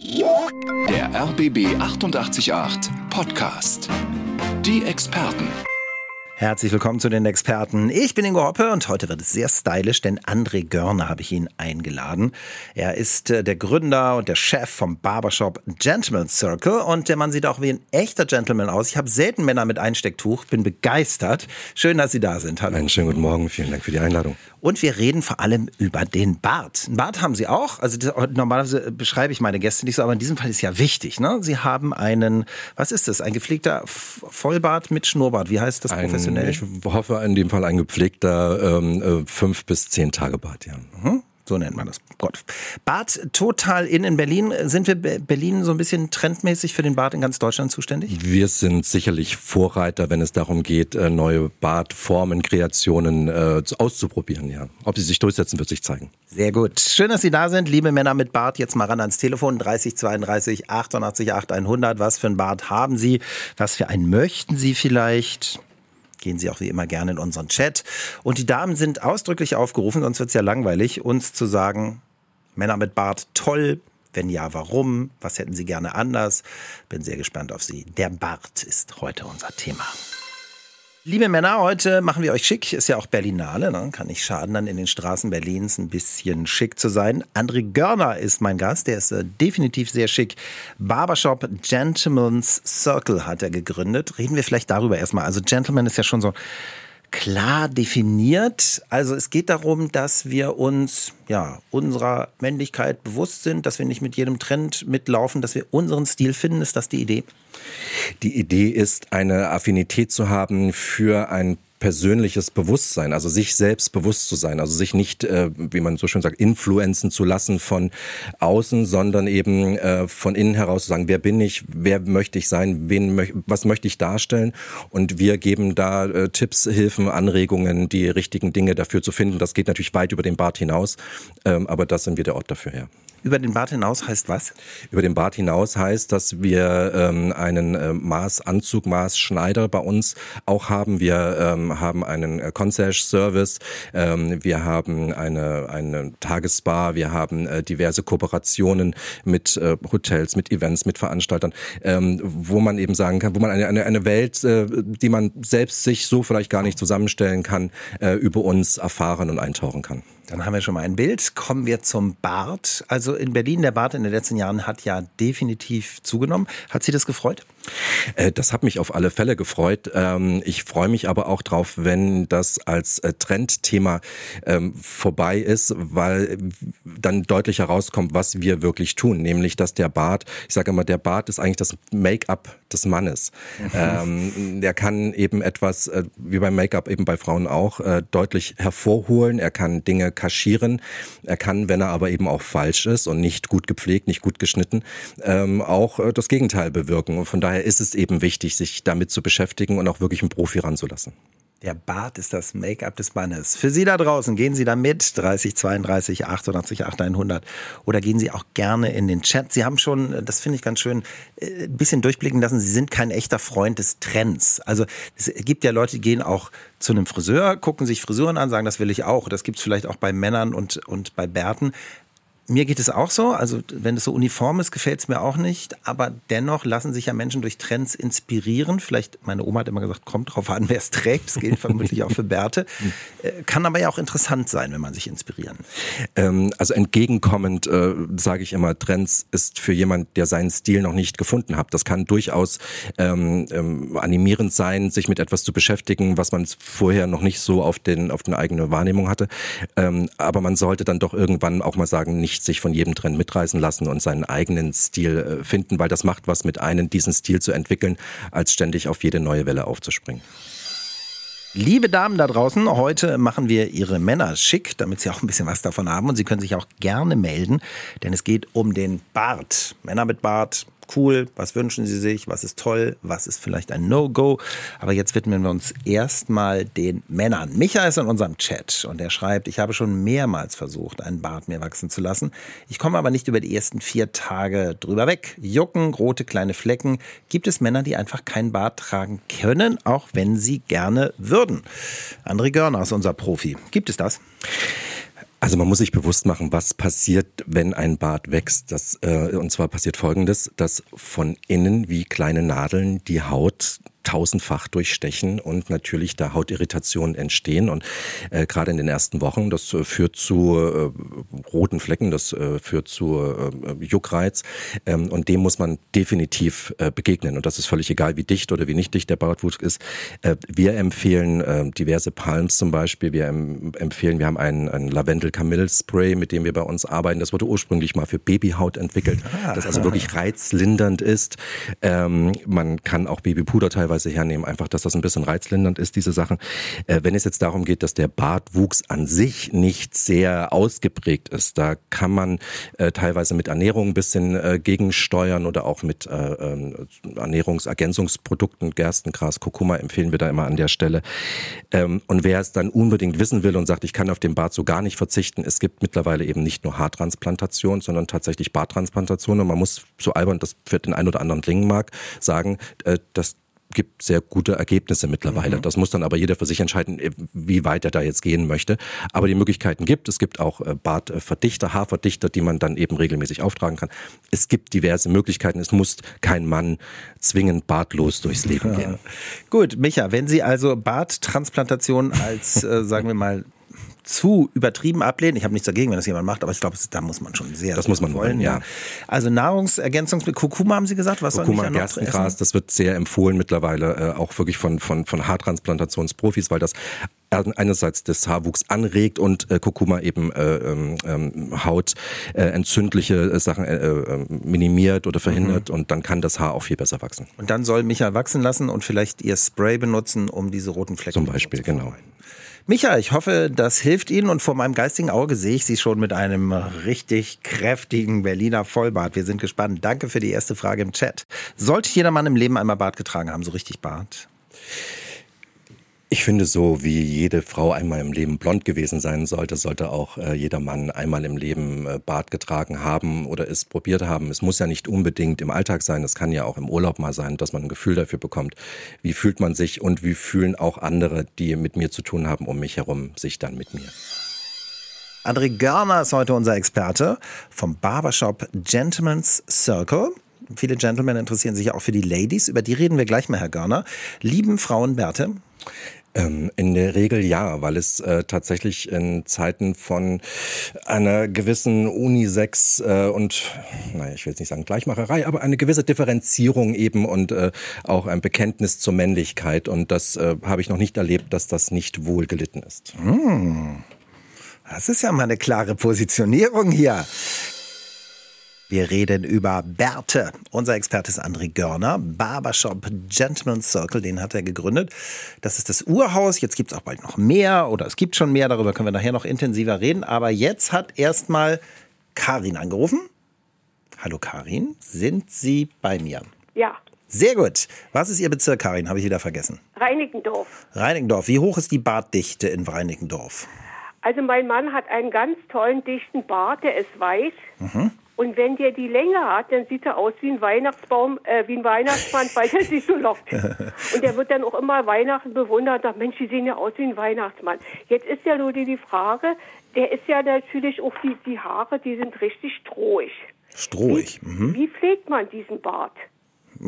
Der RBB 888 Podcast. Die Experten. Herzlich willkommen zu den Experten. Ich bin Ingo Hoppe und heute wird es sehr stylisch, denn André Görner habe ich ihn eingeladen. Er ist äh, der Gründer und der Chef vom Barbershop Gentleman Circle und der Mann sieht auch wie ein echter Gentleman aus. Ich habe selten Männer mit Einstecktuch, bin begeistert. Schön, dass Sie da sind. Hallo. Einen schönen guten Morgen, vielen Dank für die Einladung. Und wir reden vor allem über den Bart. Ein Bart haben Sie auch. Also das, normalerweise beschreibe ich meine Gäste nicht so, aber in diesem Fall ist ja wichtig. Ne? Sie haben einen, was ist das? Ein gepflegter Vollbart mit Schnurrbart. Wie heißt das ein, professionell? Ich hoffe in dem Fall ein gepflegter ähm, äh, fünf bis zehn Tage Bart. Ja. Mhm. So nennt man das. Gott. Bart total in in Berlin. Sind wir Berlin so ein bisschen trendmäßig für den Bart in ganz Deutschland zuständig? Wir sind sicherlich Vorreiter, wenn es darum geht, äh, neue Bartformen, Kreationen äh, auszuprobieren. Ja. Ob sie sich durchsetzen, wird sich zeigen. Sehr gut. Schön, dass Sie da sind, liebe Männer mit Bart. Jetzt mal ran ans Telefon 30 32 88 8 100. Was für ein Bart haben Sie? Was für einen möchten Sie vielleicht? Gehen Sie auch wie immer gerne in unseren Chat. Und die Damen sind ausdrücklich aufgerufen, sonst wird es ja langweilig, uns zu sagen, Männer mit Bart toll. Wenn ja, warum? Was hätten Sie gerne anders? Bin sehr gespannt auf Sie. Der Bart ist heute unser Thema. Liebe Männer, heute machen wir euch schick. Ist ja auch Berlinale, ne? kann nicht schaden, dann in den Straßen Berlins ein bisschen schick zu sein. André Görner ist mein Gast, der ist äh, definitiv sehr schick. Barbershop Gentleman's Circle hat er gegründet. Reden wir vielleicht darüber erstmal. Also Gentleman ist ja schon so klar definiert. Also es geht darum, dass wir uns ja unserer Männlichkeit bewusst sind, dass wir nicht mit jedem Trend mitlaufen, dass wir unseren Stil finden. Ist das die Idee? Die Idee ist, eine Affinität zu haben für ein persönliches Bewusstsein, also sich selbst bewusst zu sein, also sich nicht, äh, wie man so schön sagt, influenzen zu lassen von außen, sondern eben äh, von innen heraus zu sagen, wer bin ich, wer möchte ich sein, wen möch was möchte ich darstellen und wir geben da äh, Tipps, Hilfen, Anregungen, die richtigen Dinge dafür zu finden. Das geht natürlich weit über den Bart hinaus, ähm, aber das sind wir der Ort dafür, ja. Über den Bart hinaus heißt was? Über den Bart hinaus heißt, dass wir ähm, einen äh, Maßanzug, Maßschneider bei uns auch haben. Wir ähm, haben einen äh, Concierge-Service, ähm, wir haben eine, eine Tagesbar, wir haben äh, diverse Kooperationen mit äh, Hotels, mit Events, mit Veranstaltern, ähm, wo man eben sagen kann, wo man eine, eine, eine Welt, äh, die man selbst sich so vielleicht gar nicht zusammenstellen kann, äh, über uns erfahren und eintauchen kann. Dann haben wir schon mal ein Bild. Kommen wir zum Bart. Also in Berlin, der Bart in den letzten Jahren hat ja definitiv zugenommen. Hat Sie das gefreut? Äh, das hat mich auf alle Fälle gefreut. Ähm, ich freue mich aber auch drauf, wenn das als äh, Trendthema ähm, vorbei ist, weil dann deutlich herauskommt, was wir wirklich tun. Nämlich, dass der Bart, ich sage immer, der Bart ist eigentlich das Make-up des Mannes. Mhm. Ähm, der kann eben etwas, äh, wie beim Make-up eben bei Frauen auch, deutlich hervorholen. Er kann Dinge kaschieren. Er kann, wenn er aber eben auch falsch ist und nicht gut gepflegt, nicht gut geschnitten, auch das Gegenteil bewirken. Und von daher ist es eben wichtig, sich damit zu beschäftigen und auch wirklich einen Profi ranzulassen. Der Bart ist das Make-up des Mannes. Für Sie da draußen, gehen Sie da mit 30 32 88 8100 oder gehen Sie auch gerne in den Chat. Sie haben schon, das finde ich ganz schön, äh, ein bisschen durchblicken lassen, Sie sind kein echter Freund des Trends. Also es gibt ja Leute, die gehen auch zu einem Friseur, gucken sich Frisuren an, sagen, das will ich auch. Das gibt es vielleicht auch bei Männern und, und bei Bärten. Mir geht es auch so. Also, wenn es so uniform ist, gefällt es mir auch nicht. Aber dennoch lassen sich ja Menschen durch Trends inspirieren. Vielleicht, meine Oma hat immer gesagt, kommt drauf an, wer es trägt. Das gilt vermutlich auch für Bärte. Äh, kann aber ja auch interessant sein, wenn man sich inspirieren. Ähm, also, entgegenkommend äh, sage ich immer, Trends ist für jemand, der seinen Stil noch nicht gefunden hat. Das kann durchaus ähm, ähm, animierend sein, sich mit etwas zu beschäftigen, was man vorher noch nicht so auf den, auf eine eigene Wahrnehmung hatte. Ähm, aber man sollte dann doch irgendwann auch mal sagen, nicht nicht sich von jedem Trend mitreißen lassen und seinen eigenen Stil äh, finden, weil das macht was mit einem, diesen Stil zu entwickeln, als ständig auf jede neue Welle aufzuspringen. Liebe Damen da draußen, heute machen wir Ihre Männer schick, damit Sie auch ein bisschen was davon haben. Und Sie können sich auch gerne melden, denn es geht um den Bart. Männer mit Bart, cool, was wünschen Sie sich, was ist toll, was ist vielleicht ein No-Go. Aber jetzt widmen wir uns erstmal den Männern. Micha ist in unserem Chat und er schreibt, ich habe schon mehrmals versucht, einen Bart mir wachsen zu lassen. Ich komme aber nicht über die ersten vier Tage drüber weg. Jucken, rote kleine Flecken. Gibt es Männer, die einfach keinen Bart tragen können, auch wenn sie gerne würden? André Görner ist unser Profi. Gibt es das? Also man muss sich bewusst machen, was passiert, wenn ein Bart wächst. Das, äh, und zwar passiert Folgendes, dass von innen wie kleine Nadeln die Haut tausendfach durchstechen und natürlich da Hautirritationen entstehen. Und äh, gerade in den ersten Wochen, das äh, führt zu äh, roten Flecken, das äh, führt zu äh, Juckreiz. Ähm, und dem muss man definitiv äh, begegnen. Und das ist völlig egal, wie dicht oder wie nicht dicht der Bartwuchs ist. Äh, wir empfehlen diverse Palms zum Beispiel. Wir em empfehlen, wir haben ein, ein Lavendel-Kamille-Spray, mit dem wir bei uns arbeiten. Das wurde ursprünglich mal für Babyhaut entwickelt, ah. das also wirklich reizlindernd ist. Ähm, man kann auch Babypuder teilweise teilweise hernehmen, einfach, dass das ein bisschen reizlindernd ist, diese Sachen. Äh, wenn es jetzt darum geht, dass der Bartwuchs an sich nicht sehr ausgeprägt ist, da kann man äh, teilweise mit Ernährung ein bisschen äh, gegensteuern oder auch mit äh, ähm, Ernährungsergänzungsprodukten, Gerstengras, Kurkuma empfehlen wir da immer an der Stelle. Ähm, und wer es dann unbedingt wissen will und sagt, ich kann auf den Bart so gar nicht verzichten, es gibt mittlerweile eben nicht nur Haartransplantation, sondern tatsächlich Barttransplantation und man muss so albern, das für den einen oder anderen klingen mag, sagen, äh, dass gibt sehr gute Ergebnisse mittlerweile. Mhm. Das muss dann aber jeder für sich entscheiden, äh, wie weit er da jetzt gehen möchte. Aber die Möglichkeiten gibt. Es gibt auch äh, Bartverdichter, Haarverdichter, die man dann eben regelmäßig auftragen kann. Es gibt diverse Möglichkeiten. Es muss kein Mann zwingend bartlos durchs Leben gehen. Ja. Gut, Micha, wenn Sie also Barttransplantation als, äh, sagen wir mal, zu übertrieben ablehnen. Ich habe nichts dagegen, wenn das jemand macht, aber ich glaube, da muss man schon sehr. Das muss man wollen, ja. Also Nahrungsergänzungsmittel, Kurkuma haben Sie gesagt, was Kurkuma, soll ich Gerstengras, das wird sehr empfohlen mittlerweile, äh, auch wirklich von von von Haartransplantationsprofis, weil das einerseits das Haarwuchs anregt und äh, Kurkuma eben äh, ähm, ähm Haut äh, entzündliche äh, Sachen äh, äh, minimiert oder verhindert mhm. und dann kann das Haar auch viel besser wachsen. Und dann soll Micha wachsen lassen und vielleicht ihr Spray benutzen, um diese roten Flecken Zum Beispiel, genau. Micha, ich hoffe, das hilft Ihnen und vor meinem geistigen Auge sehe ich Sie schon mit einem richtig kräftigen Berliner Vollbart. Wir sind gespannt. Danke für die erste Frage im Chat. Sollte jeder Mann im Leben einmal Bart getragen haben, so richtig Bart? Ich finde, so wie jede Frau einmal im Leben blond gewesen sein sollte, sollte auch äh, jeder Mann einmal im Leben äh, Bart getragen haben oder es probiert haben. Es muss ja nicht unbedingt im Alltag sein, es kann ja auch im Urlaub mal sein, dass man ein Gefühl dafür bekommt, wie fühlt man sich und wie fühlen auch andere, die mit mir zu tun haben, um mich herum, sich dann mit mir. André Görner ist heute unser Experte vom Barbershop Gentleman's Circle. Viele Gentlemen interessieren sich auch für die Ladies. Über die reden wir gleich mal, Herr Görner. Lieben Frauen Bärte? Ähm, in der Regel ja, weil es äh, tatsächlich in Zeiten von einer gewissen Unisex äh, und, naja, ich will jetzt nicht sagen Gleichmacherei, aber eine gewisse Differenzierung eben und äh, auch ein Bekenntnis zur Männlichkeit. Und das äh, habe ich noch nicht erlebt, dass das nicht wohl gelitten ist. Hm. Das ist ja mal eine klare Positionierung hier. Wir reden über Bärte. Unser Experte ist André Görner, Barbershop Gentleman's Circle, den hat er gegründet. Das ist das Urhaus. Jetzt gibt es auch bald noch mehr oder es gibt schon mehr. Darüber können wir nachher noch intensiver reden. Aber jetzt hat erstmal Karin angerufen. Hallo Karin, sind Sie bei mir? Ja. Sehr gut. Was ist Ihr Bezirk, Karin? Habe ich wieder vergessen. Reinickendorf. Reinickendorf. Wie hoch ist die Bartdichte in Reinickendorf? Also mein Mann hat einen ganz tollen dichten Bart, der ist weiß. Mhm. Und wenn der die Länge hat, dann sieht er aus wie ein Weihnachtsbaum, äh, wie ein Weihnachtsmann, weil er sich so lockt. Und der wird dann auch immer Weihnachten bewundert und sagt, Mensch, die sehen ja aus wie ein Weihnachtsmann. Jetzt ist ja nur die, die Frage, der ist ja natürlich auch die, die Haare, die sind richtig strohig. Strohig. Wie, mhm. wie pflegt man diesen Bart?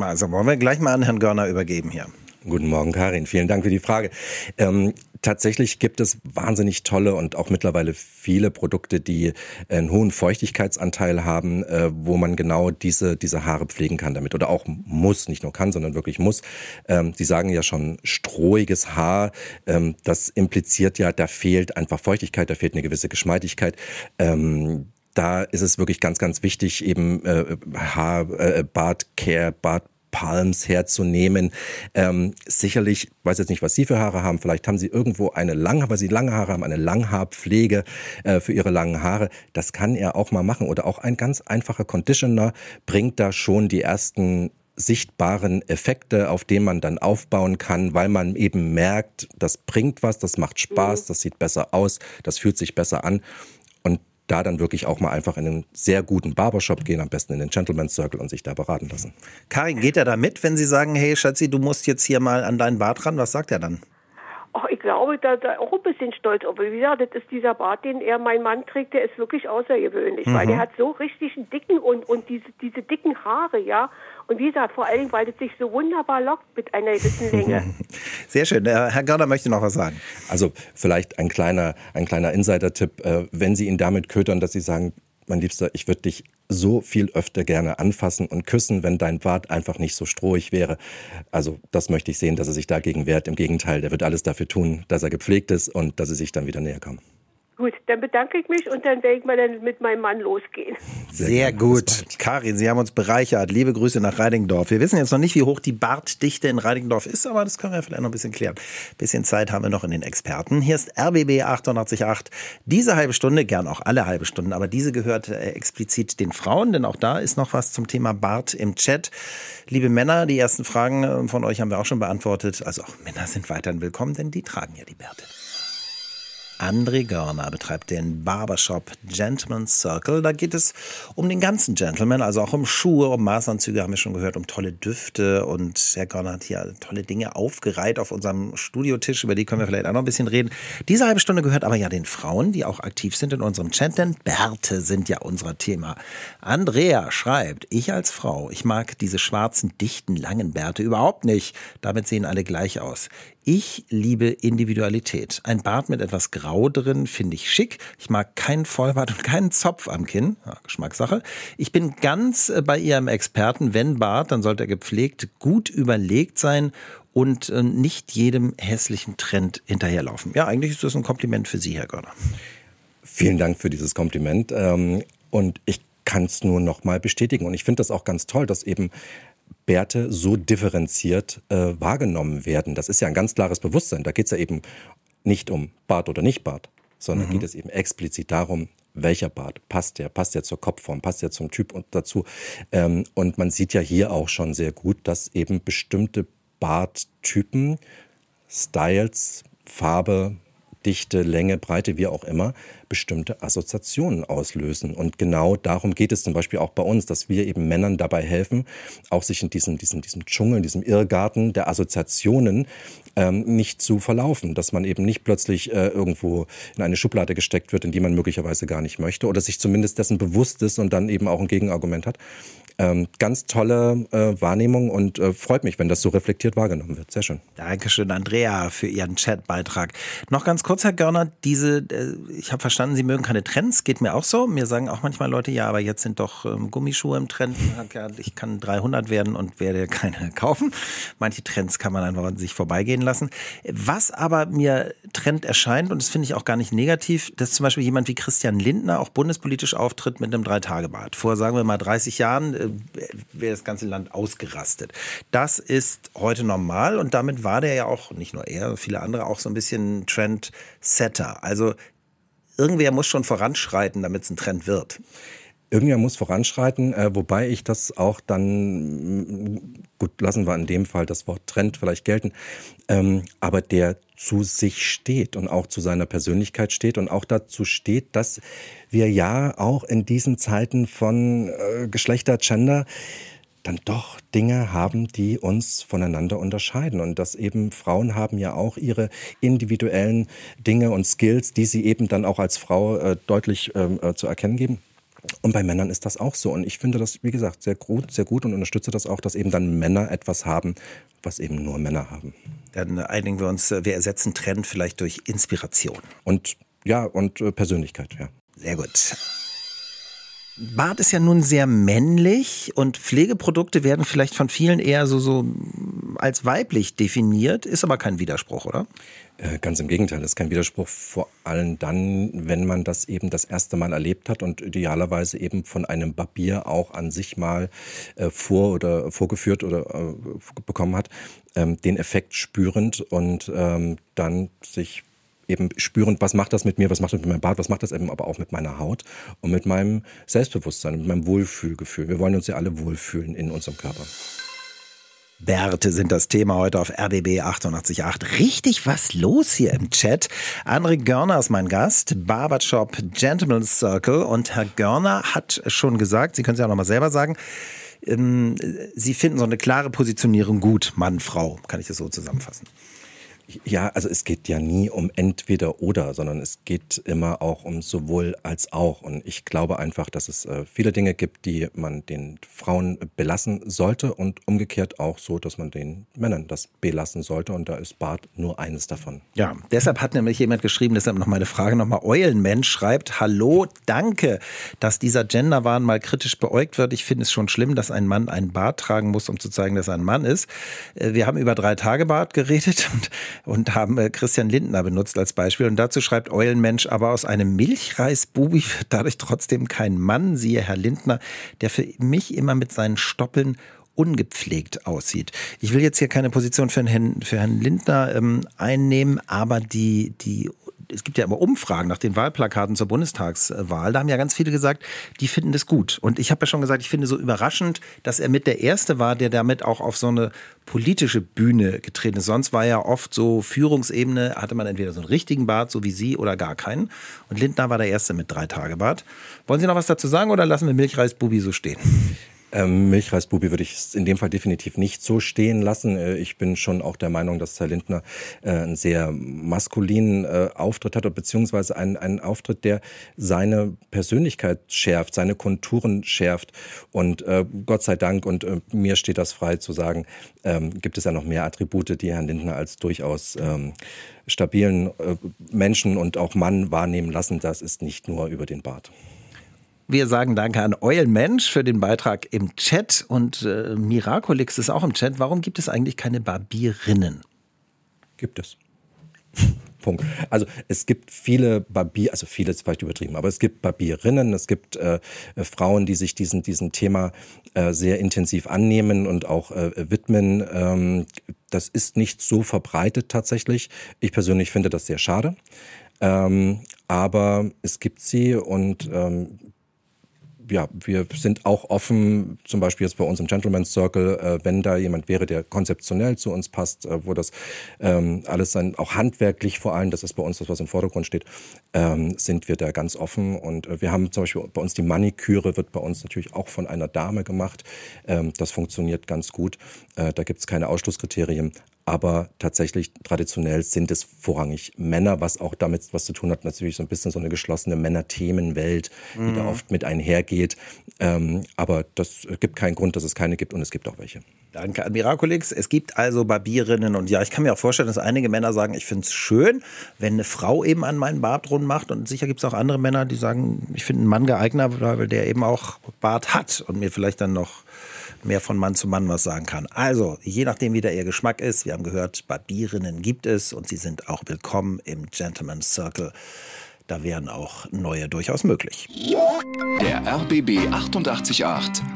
Also wollen wir gleich mal an Herrn Görner übergeben hier. Guten Morgen, Karin. Vielen Dank für die Frage. Ähm, tatsächlich gibt es wahnsinnig tolle und auch mittlerweile viele Produkte, die einen hohen Feuchtigkeitsanteil haben, äh, wo man genau diese, diese Haare pflegen kann damit. Oder auch muss, nicht nur kann, sondern wirklich muss. Ähm, Sie sagen ja schon strohiges Haar. Ähm, das impliziert ja, da fehlt einfach Feuchtigkeit, da fehlt eine gewisse Geschmeidigkeit. Ähm, da ist es wirklich ganz, ganz wichtig, eben äh, Haar, äh, Bartcare, Bart Palms herzunehmen. Ähm, sicherlich, weiß jetzt nicht, was Sie für Haare haben. Vielleicht haben Sie irgendwo eine lange, weil Sie lange Haare haben, eine Langhaarpflege äh, für Ihre langen Haare. Das kann er auch mal machen. Oder auch ein ganz einfacher Conditioner bringt da schon die ersten sichtbaren Effekte, auf denen man dann aufbauen kann, weil man eben merkt, das bringt was, das macht Spaß, mhm. das sieht besser aus, das fühlt sich besser an da dann wirklich auch mal einfach in einen sehr guten Barbershop gehen, am besten in den Gentleman's Circle und sich da beraten lassen. Karin, geht er da mit, wenn Sie sagen, hey Schatzi, du musst jetzt hier mal an deinen Bart ran? Was sagt er dann? Oh, ich glaube, da, da auch ein bisschen stolz. Aber wie gesagt, das ist dieser Bart, den er, mein Mann trägt, der ist wirklich außergewöhnlich, mhm. weil der hat so richtig einen dicken und, und diese, diese dicken Haare, ja. Und wie gesagt, vor allen Dingen, weil es sich so wunderbar lockt mit einer gewissen Länge. Sehr schön. Äh, Herr Görner möchte noch was sagen. Also vielleicht ein kleiner, ein kleiner Insider-Tipp, äh, wenn Sie ihn damit ködern, dass Sie sagen, mein Liebster, ich würde dich so viel öfter gerne anfassen und küssen, wenn dein Bart einfach nicht so strohig wäre. Also das möchte ich sehen, dass er sich dagegen wehrt. Im Gegenteil, der wird alles dafür tun, dass er gepflegt ist und dass sie sich dann wieder näher kommen. Gut, dann bedanke ich mich und dann werde ich mal dann mit meinem Mann losgehen. Sehr, Sehr gut. Karin, Sie haben uns bereichert. Liebe Grüße nach Reidingdorf. Wir wissen jetzt noch nicht, wie hoch die Bartdichte in Reidingdorf ist, aber das können wir vielleicht noch ein bisschen klären. Bisschen Zeit haben wir noch in den Experten. Hier ist RBB 888. Diese halbe Stunde, gern auch alle halbe Stunden, aber diese gehört äh, explizit den Frauen, denn auch da ist noch was zum Thema Bart im Chat. Liebe Männer, die ersten Fragen äh, von euch haben wir auch schon beantwortet. Also auch Männer sind weiterhin willkommen, denn die tragen ja die Bärte. André Görner betreibt den Barbershop Gentleman's Circle. Da geht es um den ganzen Gentleman, also auch um Schuhe, um Maßanzüge, haben wir schon gehört, um tolle Düfte. Und Herr Görner hat hier tolle Dinge aufgereiht auf unserem Studiotisch. Über die können wir vielleicht auch noch ein bisschen reden. Diese halbe Stunde gehört aber ja den Frauen, die auch aktiv sind in unserem Chat, denn Bärte sind ja unser Thema. Andrea schreibt, ich als Frau, ich mag diese schwarzen, dichten, langen Bärte überhaupt nicht. Damit sehen alle gleich aus. Ich liebe Individualität. Ein Bart mit etwas Grau drin finde ich schick. Ich mag keinen Vollbart und keinen Zopf am Kinn. Ja, Geschmackssache. Ich bin ganz äh, bei Ihrem Experten. Wenn Bart, dann sollte er gepflegt, gut überlegt sein und äh, nicht jedem hässlichen Trend hinterherlaufen. Ja, eigentlich ist das ein Kompliment für Sie, Herr Görner. Vielen Dank für dieses Kompliment. Ähm, und ich kann es nur noch mal bestätigen. Und ich finde das auch ganz toll, dass eben Bärte so differenziert äh, wahrgenommen werden. Das ist ja ein ganz klares Bewusstsein. Da geht es ja eben nicht um Bart oder nicht Bart, sondern mhm. geht es eben explizit darum, welcher Bart passt der, passt der zur Kopfform, passt der zum Typ und dazu. Ähm, und man sieht ja hier auch schon sehr gut, dass eben bestimmte Barttypen, Styles, Farbe, Dichte, Länge, Breite, wie auch immer, bestimmte Assoziationen auslösen. Und genau darum geht es zum Beispiel auch bei uns, dass wir eben Männern dabei helfen, auch sich in diesem, diesem, diesem Dschungel, in diesem Irrgarten der Assoziationen ähm, nicht zu verlaufen. Dass man eben nicht plötzlich äh, irgendwo in eine Schublade gesteckt wird, in die man möglicherweise gar nicht möchte oder sich zumindest dessen bewusst ist und dann eben auch ein Gegenargument hat. Ähm, ganz tolle äh, Wahrnehmung und äh, freut mich, wenn das so reflektiert wahrgenommen wird. Sehr schön. Dankeschön, Andrea, für Ihren Chatbeitrag. Noch ganz kurz, Herr Görner, diese, äh, ich habe verstanden, Sie mögen keine Trends, geht mir auch so. Mir sagen auch manchmal Leute, ja, aber jetzt sind doch ähm, Gummischuhe im Trend. Ich kann 300 werden und werde keine kaufen. Manche Trends kann man einfach an sich vorbeigehen lassen. Was aber mir Trend erscheint, und das finde ich auch gar nicht negativ, dass zum Beispiel jemand wie Christian Lindner auch bundespolitisch auftritt mit einem Dreitagebad. Vor, sagen wir mal, 30 Jahren äh, wäre das ganze Land ausgerastet. Das ist heute normal und damit war der ja auch, nicht nur er, viele andere auch so ein bisschen Trendsetter. Also irgendwer muss schon voranschreiten, damit es ein Trend wird. Irgendwer muss voranschreiten, äh, wobei ich das auch dann, gut, lassen wir in dem Fall das Wort Trend vielleicht gelten, ähm, aber der zu sich steht und auch zu seiner Persönlichkeit steht und auch dazu steht, dass wir ja auch in diesen Zeiten von äh, Geschlechter, Gender dann doch Dinge haben, die uns voneinander unterscheiden. Und dass eben Frauen haben ja auch ihre individuellen Dinge und Skills, die sie eben dann auch als Frau äh, deutlich ähm, äh, zu erkennen geben. Und bei Männern ist das auch so. Und ich finde das, wie gesagt, sehr gut, sehr gut und unterstütze das auch, dass eben dann Männer etwas haben, was eben nur Männer haben. Dann einigen wir uns, wir ersetzen Trend vielleicht durch Inspiration. Und ja, und äh, Persönlichkeit, ja. Sehr gut. Bart ist ja nun sehr männlich und Pflegeprodukte werden vielleicht von vielen eher so, so als weiblich definiert, ist aber kein Widerspruch, oder? Äh, ganz im Gegenteil, ist kein Widerspruch, vor allem dann, wenn man das eben das erste Mal erlebt hat und idealerweise eben von einem Barbier auch an sich mal äh, vor oder vorgeführt oder äh, bekommen hat, ähm, den Effekt spürend und ähm, dann sich eben spürend, was macht das mit mir, was macht das mit meinem Bart, was macht das eben aber auch mit meiner Haut und mit meinem Selbstbewusstsein, mit meinem Wohlfühlgefühl. Wir wollen uns ja alle wohlfühlen in unserem Körper. Bärte sind das Thema heute auf RBB 888. Richtig was los hier im Chat. André Görner ist mein Gast, Barbershop Gentleman's Circle. Und Herr Görner hat schon gesagt, Sie können es ja auch nochmal selber sagen, ähm, Sie finden so eine klare Positionierung gut, Mann, Frau. Kann ich das so zusammenfassen? Ja, also es geht ja nie um entweder oder, sondern es geht immer auch um sowohl als auch. Und ich glaube einfach, dass es äh, viele Dinge gibt, die man den Frauen belassen sollte und umgekehrt auch so, dass man den Männern das belassen sollte. Und da ist Bart nur eines davon. Ja, deshalb hat nämlich jemand geschrieben, deshalb noch meine Frage nochmal. Eulenmensch schreibt, hallo, danke, dass dieser Genderwahn mal kritisch beäugt wird. Ich finde es schon schlimm, dass ein Mann einen Bart tragen muss, um zu zeigen, dass er ein Mann ist. Äh, wir haben über drei Tage Bart geredet und und haben äh, Christian Lindner benutzt als Beispiel. Und dazu schreibt Eulenmensch, aber aus einem Milchreisbubi wird dadurch trotzdem kein Mann, siehe Herr Lindner, der für mich immer mit seinen Stoppeln ungepflegt aussieht. Ich will jetzt hier keine Position für Herrn, für Herrn Lindner ähm, einnehmen, aber die, die es gibt ja immer Umfragen nach den Wahlplakaten zur Bundestagswahl. Da haben ja ganz viele gesagt, die finden das gut. Und ich habe ja schon gesagt, ich finde so überraschend, dass er mit der Erste war, der damit auch auf so eine politische Bühne getreten ist. Sonst war ja oft so Führungsebene, hatte man entweder so einen richtigen Bart, so wie Sie, oder gar keinen. Und Lindner war der Erste mit drei Tage Bart. Wollen Sie noch was dazu sagen oder lassen wir Milchreis Bubi so stehen? Ähm, Milchreisbubi würde ich in dem Fall definitiv nicht so stehen lassen. Äh, ich bin schon auch der Meinung, dass Herr Lindner äh, einen sehr maskulinen äh, Auftritt hat, beziehungsweise einen, einen Auftritt, der seine Persönlichkeit schärft, seine Konturen schärft. Und äh, Gott sei Dank, und äh, mir steht das frei zu sagen, ähm, gibt es ja noch mehr Attribute, die Herrn Lindner als durchaus ähm, stabilen Menschen und auch Mann wahrnehmen lassen. Das ist nicht nur über den Bart. Wir sagen Danke an Eulenmensch für den Beitrag im Chat und äh, Miraculix ist auch im Chat. Warum gibt es eigentlich keine Barbierinnen? Gibt es. Punkt. Also es gibt viele Barbier, also viele ist vielleicht übertrieben, aber es gibt Barbierinnen, es gibt äh, Frauen, die sich diesem, diesem Thema äh, sehr intensiv annehmen und auch äh, widmen. Ähm, das ist nicht so verbreitet tatsächlich. Ich persönlich finde das sehr schade. Ähm, aber es gibt sie und ähm, ja, wir sind auch offen, zum Beispiel jetzt bei uns im Gentleman's Circle, äh, wenn da jemand wäre, der konzeptionell zu uns passt, äh, wo das ähm, alles dann auch handwerklich vor allem, das ist bei uns das, was im Vordergrund steht, ähm, sind wir da ganz offen. Und äh, wir haben zum Beispiel bei uns die Maniküre wird bei uns natürlich auch von einer Dame gemacht. Ähm, das funktioniert ganz gut. Äh, da gibt es keine Ausschlusskriterien aber tatsächlich traditionell sind es vorrangig Männer, was auch damit was zu tun hat, natürlich so ein bisschen so eine geschlossene Männerthemenwelt, die mhm. da oft mit einhergeht. Ähm, aber das gibt keinen Grund, dass es keine gibt und es gibt auch welche. Danke an Miraculix. Es gibt also Barbierinnen und ja, ich kann mir auch vorstellen, dass einige Männer sagen, ich finde es schön, wenn eine Frau eben an meinen Bart rund macht und sicher gibt es auch andere Männer, die sagen, ich finde einen Mann geeignet, weil der eben auch Bart hat und mir vielleicht dann noch mehr von Mann zu Mann was sagen kann. Also, je nachdem, wie der Ihr Geschmack ist, wir haben gehört, Barbierinnen gibt es und sie sind auch willkommen im Gentleman's Circle. Da wären auch neue durchaus möglich. Der RBB 888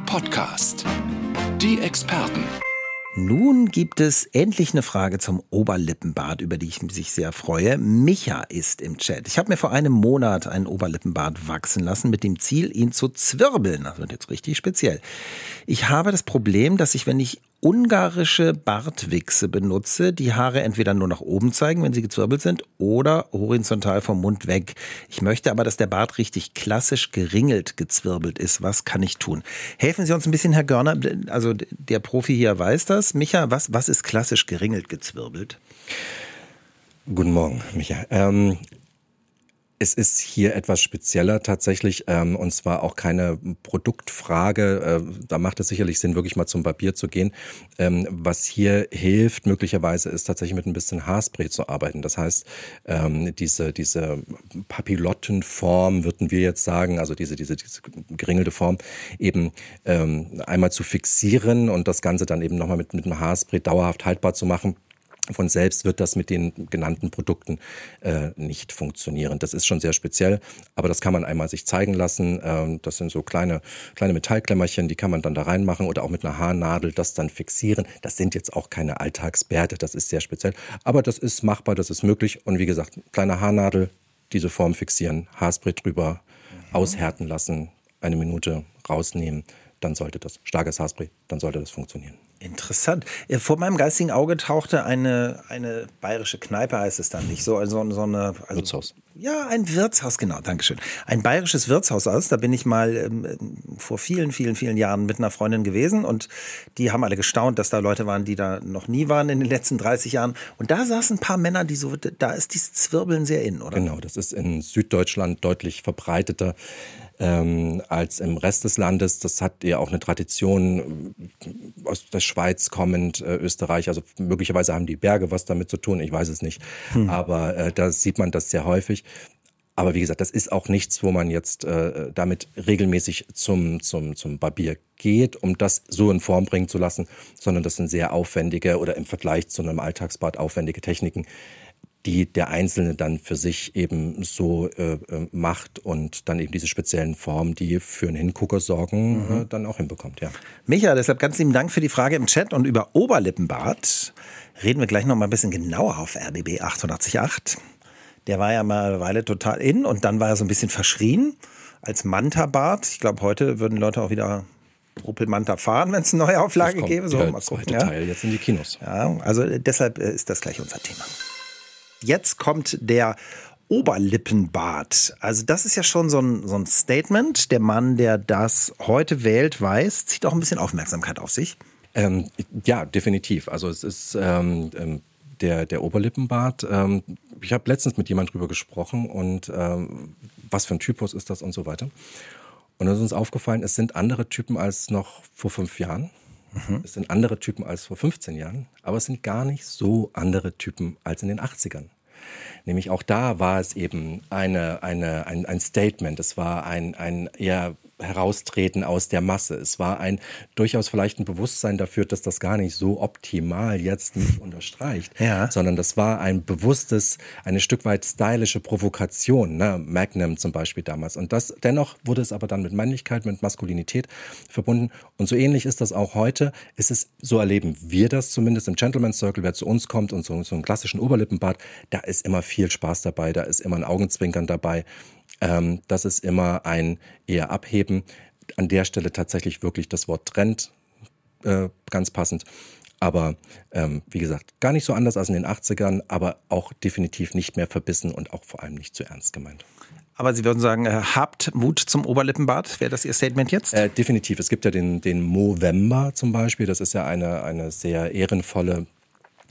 Podcast. Die Experten. Nun gibt es endlich eine Frage zum Oberlippenbart, über die ich mich sehr freue. Micha ist im Chat. Ich habe mir vor einem Monat einen Oberlippenbart wachsen lassen mit dem Ziel, ihn zu zwirbeln. Das wird jetzt richtig speziell. Ich habe das Problem, dass ich, wenn ich ungarische Bartwichse benutze, die Haare entweder nur nach oben zeigen, wenn sie gezwirbelt sind, oder horizontal vom Mund weg. Ich möchte aber, dass der Bart richtig klassisch geringelt gezwirbelt ist. Was kann ich tun? Helfen Sie uns ein bisschen, Herr Görner. Also der Profi hier weiß das. Micha, was, was ist klassisch geringelt gezwirbelt? Guten Morgen, Micha. Ähm, es ist hier etwas spezieller tatsächlich ähm, und zwar auch keine Produktfrage. Äh, da macht es sicherlich Sinn, wirklich mal zum Papier zu gehen. Ähm, was hier hilft, möglicherweise, ist tatsächlich mit ein bisschen Haarspray zu arbeiten. Das heißt, ähm, diese, diese Papillottenform, würden wir jetzt sagen, also diese, diese, diese geringelte Form, eben ähm, einmal zu fixieren und das Ganze dann eben nochmal mit, mit einem Haarspray dauerhaft haltbar zu machen von selbst wird das mit den genannten Produkten äh, nicht funktionieren. Das ist schon sehr speziell, aber das kann man einmal sich zeigen lassen. Ähm, das sind so kleine, kleine Metallklemmerchen, die kann man dann da reinmachen oder auch mit einer Haarnadel das dann fixieren. Das sind jetzt auch keine Alltagsbärte, das ist sehr speziell, aber das ist machbar, das ist möglich. Und wie gesagt, kleine Haarnadel, diese Form fixieren, Haarspray drüber, mhm. aushärten lassen, eine Minute rausnehmen dann sollte das, starkes Haarspray, dann sollte das funktionieren. Interessant. Äh, vor meinem geistigen Auge tauchte eine, eine bayerische Kneipe, heißt es dann nicht, so, so, so eine... Also, Wirtshaus. Ja, ein Wirtshaus, genau, Dankeschön. Ein bayerisches Wirtshaus aus. Da bin ich mal ähm, vor vielen, vielen, vielen Jahren mit einer Freundin gewesen und die haben alle gestaunt, dass da Leute waren, die da noch nie waren in den letzten 30 Jahren. Und da saßen ein paar Männer, die so, da ist dieses Zwirbeln sehr in, oder? Genau, das ist in Süddeutschland deutlich verbreiteter ähm, als im Rest des Landes. Das hat ja auch eine Tradition äh, aus der Schweiz kommend, äh, Österreich. Also möglicherweise haben die Berge was damit zu tun, ich weiß es nicht. Hm. Aber äh, da sieht man das sehr häufig. Aber wie gesagt, das ist auch nichts, wo man jetzt äh, damit regelmäßig zum, zum, zum Barbier geht, um das so in Form bringen zu lassen, sondern das sind sehr aufwendige oder im Vergleich zu einem Alltagsbad aufwendige Techniken, die der Einzelne dann für sich eben so äh, äh, macht und dann eben diese speziellen Formen, die für einen Hingucker sorgen, mhm. äh, dann auch hinbekommt. Ja. Micha, deshalb ganz lieben Dank für die Frage im Chat und über Oberlippenbart reden wir gleich noch mal ein bisschen genauer auf RBB 888. Der war ja mal eine Weile total in und dann war er so ein bisschen verschrien als Manta-Bart. Ich glaube, heute würden Leute auch wieder Opel Manta fahren, wenn es eine neue Auflage gäbe. So, mal gucken, ja. Teil jetzt in die Kinos. Ja, also deshalb äh, ist das gleich unser Thema. Jetzt kommt der Oberlippenbart. Also das ist ja schon so ein, so ein Statement. Der Mann, der das heute wählt, weiß, zieht auch ein bisschen Aufmerksamkeit auf sich. Ähm, ja, definitiv. Also es ist ähm, ähm der, der Oberlippenbart. Ähm, ich habe letztens mit jemand drüber gesprochen und ähm, was für ein Typus ist das und so weiter. Und es ist uns aufgefallen, es sind andere Typen als noch vor fünf Jahren. Mhm. Es sind andere Typen als vor 15 Jahren, aber es sind gar nicht so andere Typen als in den 80ern. Nämlich auch da war es eben eine, eine, ein, ein Statement, es war ein, ein eher Heraustreten aus der Masse. Es war ein durchaus vielleicht ein Bewusstsein dafür, dass das gar nicht so optimal jetzt nicht unterstreicht, ja. sondern das war ein bewusstes, eine Stück weit stylische Provokation, ne? Magnum zum Beispiel damals. Und das dennoch wurde es aber dann mit Männlichkeit, mit Maskulinität verbunden. Und so ähnlich ist das auch heute. Ist es so erleben wir das zumindest im Gentleman's Circle, wer zu uns kommt und so, so einen klassischen Oberlippenbart, da ist immer viel Spaß dabei, da ist immer ein Augenzwinkern dabei. Ähm, das ist immer ein eher Abheben. An der Stelle tatsächlich wirklich das Wort Trend äh, ganz passend. Aber ähm, wie gesagt, gar nicht so anders als in den 80ern, aber auch definitiv nicht mehr verbissen und auch vor allem nicht zu ernst gemeint. Aber Sie würden sagen, äh, habt Mut zum Oberlippenbart? Wäre das Ihr Statement jetzt? Äh, definitiv. Es gibt ja den, den Movember zum Beispiel. Das ist ja eine, eine sehr ehrenvolle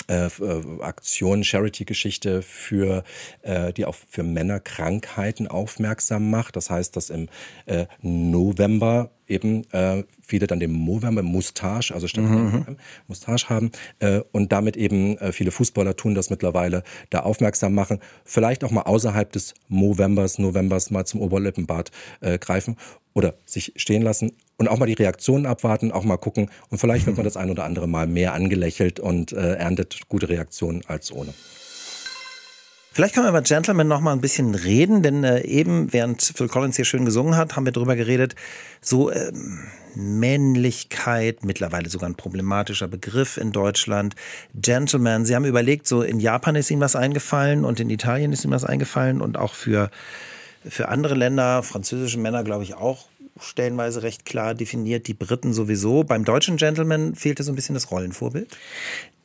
äh, äh, Aktion, Charity-Geschichte für äh, die auch für Männerkrankheiten aufmerksam macht. Das heißt, dass im äh, November eben äh, viele dann den Movember Mustache, also statt mhm. Mustache haben äh, und damit eben äh, viele Fußballer tun das mittlerweile, da aufmerksam machen, vielleicht auch mal außerhalb des Movembers, Novembers mal zum Oberlippenbart äh, greifen oder sich stehen lassen und auch mal die Reaktionen abwarten, auch mal gucken und vielleicht wird man das ein oder andere Mal mehr angelächelt und äh, erntet gute Reaktionen als ohne. Vielleicht können wir über Gentleman noch mal ein bisschen reden, denn äh, eben, während Phil Collins hier schön gesungen hat, haben wir darüber geredet, so ähm, Männlichkeit, mittlerweile sogar ein problematischer Begriff in Deutschland, Gentleman. Sie haben überlegt, so in Japan ist Ihnen was eingefallen und in Italien ist Ihnen was eingefallen und auch für, für andere Länder, französische Männer, glaube ich, auch stellenweise recht klar definiert, die Briten sowieso. Beim deutschen Gentleman fehlte so ein bisschen das Rollenvorbild.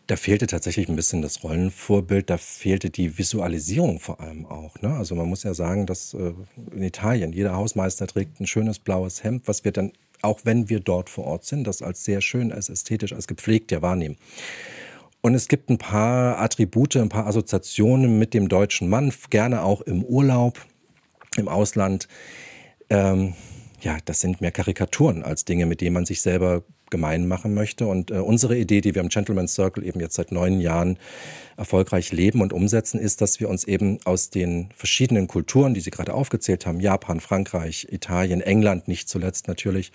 Da fehlte tatsächlich ein bisschen das Rollenvorbild, da fehlte die Visualisierung vor allem auch. Ne? Also man muss ja sagen, dass äh, in Italien jeder Hausmeister trägt ein schönes blaues Hemd, was wir dann, auch wenn wir dort vor Ort sind, das als sehr schön, als ästhetisch, als gepflegt ja wahrnehmen. Und es gibt ein paar Attribute, ein paar Assoziationen mit dem deutschen Mann, gerne auch im Urlaub, im Ausland. Ähm, ja, das sind mehr Karikaturen als Dinge, mit denen man sich selber gemein machen möchte. Und äh, unsere Idee, die wir im Gentleman's Circle eben jetzt seit neun Jahren erfolgreich leben und umsetzen, ist, dass wir uns eben aus den verschiedenen Kulturen, die Sie gerade aufgezählt haben, Japan, Frankreich, Italien, England nicht zuletzt natürlich,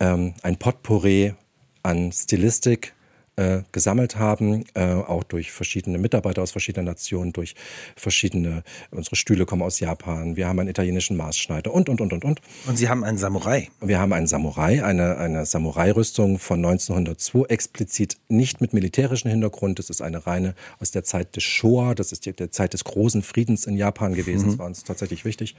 ähm, ein Potpourri an Stilistik, äh, gesammelt haben, äh, auch durch verschiedene Mitarbeiter aus verschiedenen Nationen, durch verschiedene, unsere Stühle kommen aus Japan, wir haben einen italienischen Maßschneider und, und, und, und, und. Und Sie haben einen Samurai. Wir haben einen Samurai, eine, eine Samurai-Rüstung von 1902, explizit nicht mit militärischem Hintergrund, das ist eine reine aus der Zeit des Showa, das ist die, der Zeit des großen Friedens in Japan gewesen, mhm. das war uns tatsächlich wichtig,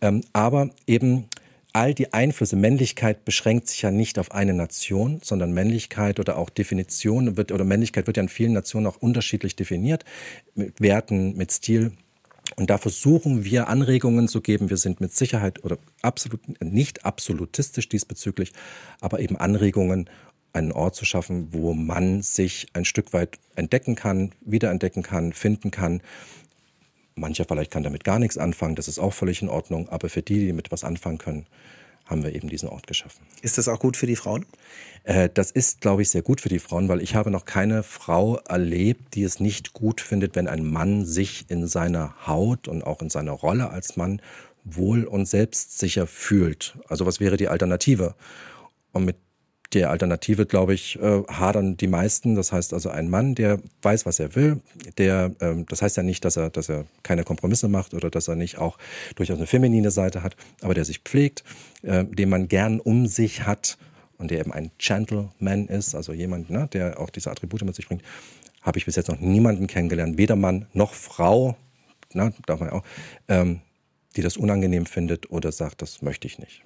ähm, aber eben all die Einflüsse, Männlichkeit beschränkt sich ja nicht auf eine Nation, sondern Männlichkeit oder auch Definition wird, oder Männlichkeit wird ja in vielen Nationen auch unterschiedlich definiert, mit Werten, mit Stil. Und da versuchen wir Anregungen zu geben. Wir sind mit Sicherheit oder absolut nicht absolutistisch diesbezüglich, aber eben Anregungen, einen Ort zu schaffen, wo man sich ein Stück weit entdecken kann, wiederentdecken kann, finden kann Mancher vielleicht kann damit gar nichts anfangen, das ist auch völlig in Ordnung. Aber für die, die mit was anfangen können, haben wir eben diesen Ort geschaffen. Ist das auch gut für die Frauen? Äh, das ist, glaube ich, sehr gut für die Frauen, weil ich habe noch keine Frau erlebt, die es nicht gut findet, wenn ein Mann sich in seiner Haut und auch in seiner Rolle als Mann wohl und selbstsicher fühlt. Also was wäre die Alternative? Und mit der Alternative, glaube ich, äh, hadern die meisten. Das heißt also ein Mann, der weiß, was er will, der, ähm, das heißt ja nicht, dass er, dass er keine Kompromisse macht oder dass er nicht auch durchaus eine feminine Seite hat, aber der sich pflegt, äh, den man gern um sich hat und der eben ein Gentleman ist, also jemand, ne, der auch diese Attribute mit sich bringt, habe ich bis jetzt noch niemanden kennengelernt, weder Mann noch Frau, na, darf man auch, ähm, die das unangenehm findet oder sagt, das möchte ich nicht.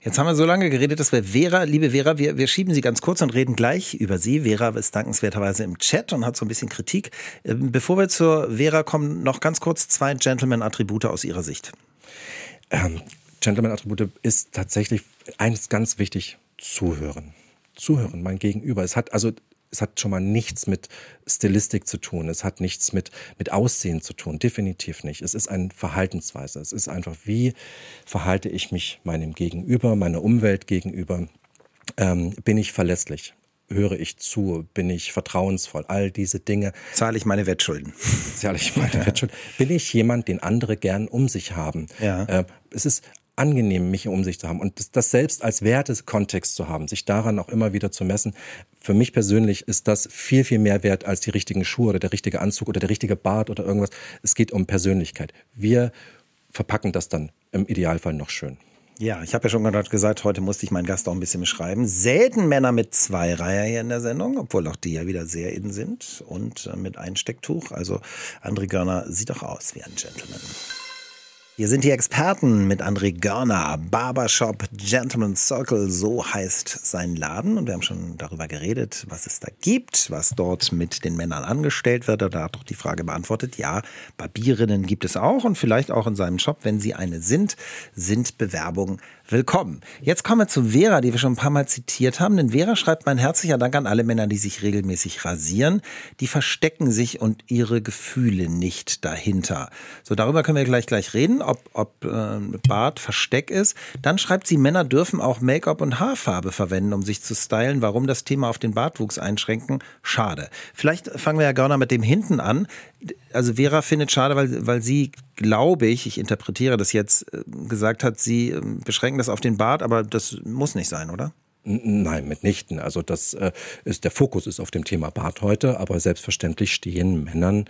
Jetzt haben wir so lange geredet, dass wir Vera, liebe Vera, wir, wir schieben Sie ganz kurz und reden gleich über Sie. Vera ist dankenswerterweise im Chat und hat so ein bisschen Kritik. Ähm, bevor wir zur Vera kommen, noch ganz kurz zwei Gentleman-Attribute aus Ihrer Sicht. Ähm, Gentleman-Attribute ist tatsächlich eines ganz wichtig, zuhören. Zuhören, mein Gegenüber. Es hat also es hat schon mal nichts mit Stilistik zu tun. Es hat nichts mit, mit Aussehen zu tun. Definitiv nicht. Es ist eine Verhaltensweise. Es ist einfach, wie verhalte ich mich meinem Gegenüber, meiner Umwelt gegenüber? Ähm, bin ich verlässlich? Höre ich zu? Bin ich vertrauensvoll? All diese Dinge. Zahle ich meine Wettschulden? Zahle ich meine Wettschulden? Bin ich jemand, den andere gern um sich haben? Ja. Äh, es ist angenehm, mich um sich zu haben und das, selbst als Wertekontext zu haben, sich daran auch immer wieder zu messen. Für mich persönlich ist das viel, viel mehr wert als die richtigen Schuhe oder der richtige Anzug oder der richtige Bart oder irgendwas. Es geht um Persönlichkeit. Wir verpacken das dann im Idealfall noch schön. Ja, ich habe ja schon gerade gesagt, heute musste ich meinen Gast auch ein bisschen beschreiben. Selten Männer mit zwei Reiher hier in der Sendung, obwohl auch die ja wieder sehr in sind und äh, mit Einstecktuch. Also André Görner sieht auch aus wie ein Gentleman. Hier sind die Experten mit André Görner. Barbershop Gentleman Circle, so heißt sein Laden. Und wir haben schon darüber geredet, was es da gibt, was dort mit den Männern angestellt wird. Da hat doch die Frage beantwortet, ja, Barbierinnen gibt es auch und vielleicht auch in seinem Shop, wenn sie eine sind, sind Bewerbungen willkommen. Jetzt kommen wir zu Vera, die wir schon ein paar Mal zitiert haben. Denn Vera schreibt mein herzlicher Dank an alle Männer, die sich regelmäßig rasieren. Die verstecken sich und ihre Gefühle nicht dahinter. So, darüber können wir gleich gleich reden, ob, ob äh, Bart Versteck ist. Dann schreibt sie, Männer dürfen auch Make-up und Haarfarbe verwenden, um sich zu stylen. Warum das Thema auf den Bartwuchs einschränken? Schade. Vielleicht fangen wir ja Görner mit dem hinten an. Also Vera findet schade, weil, weil sie, glaube ich, ich interpretiere das jetzt, äh, gesagt hat, sie ähm, beschränken das auf den Bart, aber das muss nicht sein, oder? Nein, mitnichten. Also das äh, ist der Fokus ist auf dem Thema Bart heute, aber selbstverständlich stehen Männern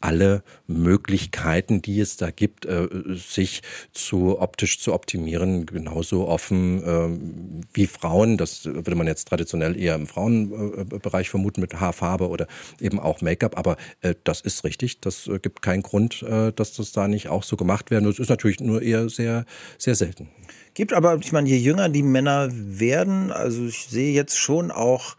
alle Möglichkeiten, die es da gibt, äh, sich zu optisch zu optimieren, genauso offen ähm, wie Frauen. Das würde man jetzt traditionell eher im Frauenbereich vermuten mit Haarfarbe oder eben auch Make-up. Aber äh, das ist richtig. Das äh, gibt keinen Grund, dass das da nicht auch so gemacht werden. Das ist natürlich nur eher sehr, sehr selten. Gibt aber, ich meine, je jünger die Männer werden, also ich sehe jetzt schon auch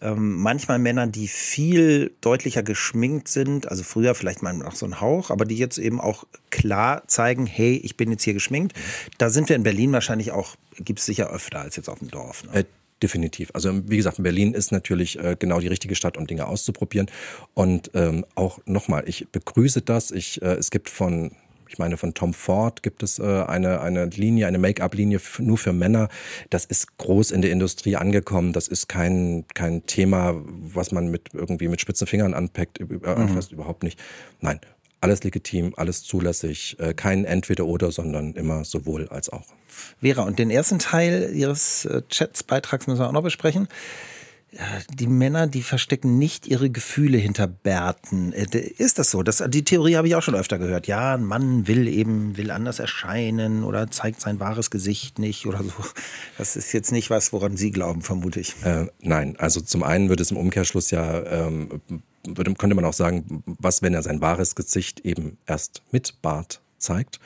ähm, manchmal Männer, die viel deutlicher geschminkt sind, also früher vielleicht mal noch so ein Hauch, aber die jetzt eben auch klar zeigen, hey, ich bin jetzt hier geschminkt. Da sind wir in Berlin wahrscheinlich auch, gibt es sicher öfter als jetzt auf dem Dorf. Ne? Äh, definitiv. Also wie gesagt, Berlin ist natürlich äh, genau die richtige Stadt, um Dinge auszuprobieren. Und ähm, auch nochmal, ich begrüße das. Ich, äh, es gibt von ich meine, von Tom Ford gibt es äh, eine, eine Linie, eine Make-up-Linie nur für Männer. Das ist groß in der Industrie angekommen. Das ist kein, kein Thema, was man mit irgendwie mit spitzen Fingern anpackt, äh, mhm. überhaupt nicht. Nein, alles legitim, alles zulässig, äh, kein Entweder-Oder, sondern immer sowohl als auch. Vera, und den ersten Teil Ihres äh, Chats-Beitrags müssen wir auch noch besprechen die Männer, die verstecken nicht ihre Gefühle hinter Bärten. Äh, ist das so? Das, die Theorie habe ich auch schon öfter gehört. Ja, ein Mann will eben, will anders erscheinen oder zeigt sein wahres Gesicht nicht oder so. Das ist jetzt nicht was, woran Sie glauben, vermute ich. Äh, nein, also zum einen würde es im Umkehrschluss ja, ähm, könnte man auch sagen, was, wenn er sein wahres Gesicht eben erst mit Bart zeigt.